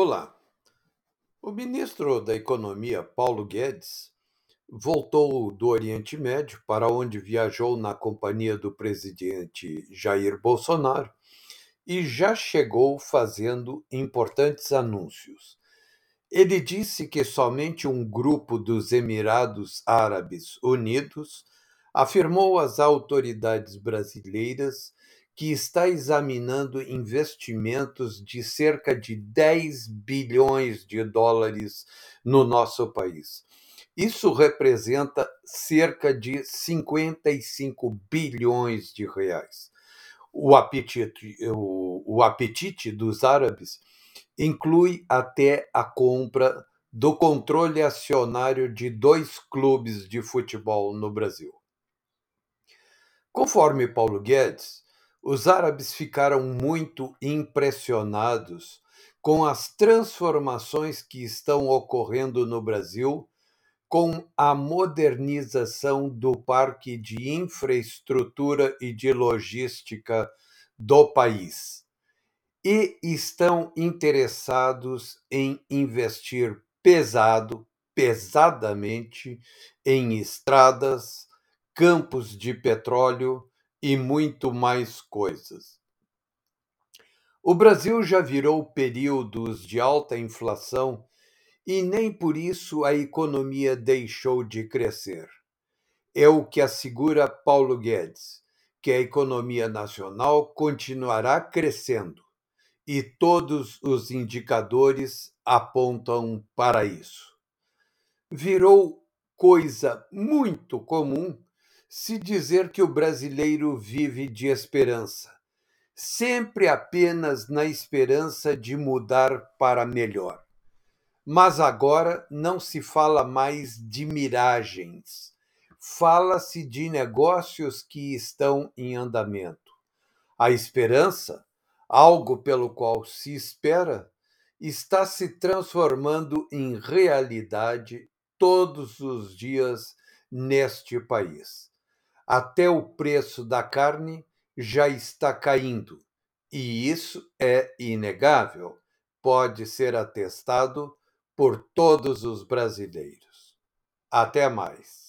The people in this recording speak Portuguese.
Olá. O ministro da Economia, Paulo Guedes, voltou do Oriente Médio, para onde viajou na companhia do presidente Jair Bolsonaro, e já chegou fazendo importantes anúncios. Ele disse que somente um grupo dos Emirados Árabes Unidos afirmou às autoridades brasileiras que está examinando investimentos de cerca de 10 bilhões de dólares no nosso país. Isso representa cerca de 55 bilhões de reais. O apetite, o, o apetite dos árabes inclui até a compra do controle acionário de dois clubes de futebol no Brasil. Conforme Paulo Guedes, os árabes ficaram muito impressionados com as transformações que estão ocorrendo no Brasil com a modernização do parque de infraestrutura e de logística do país. E estão interessados em investir pesado, pesadamente, em estradas, campos de petróleo e muito mais coisas. O Brasil já virou períodos de alta inflação e nem por isso a economia deixou de crescer. É o que assegura Paulo Guedes, que a economia nacional continuará crescendo e todos os indicadores apontam para isso. Virou coisa muito comum se dizer que o brasileiro vive de esperança, sempre apenas na esperança de mudar para melhor. Mas agora não se fala mais de miragens, fala-se de negócios que estão em andamento. A esperança, algo pelo qual se espera, está se transformando em realidade todos os dias neste país até o preço da carne já está caindo, e isso é inegável, pode ser atestado por todos os brasileiros. Até mais.